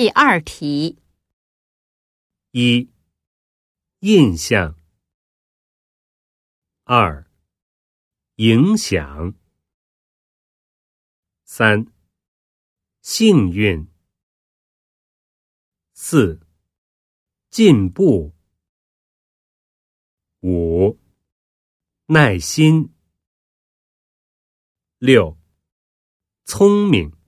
第二题。一。印象。二。影响。三。幸运。四。进步。五。耐心。六。聪明。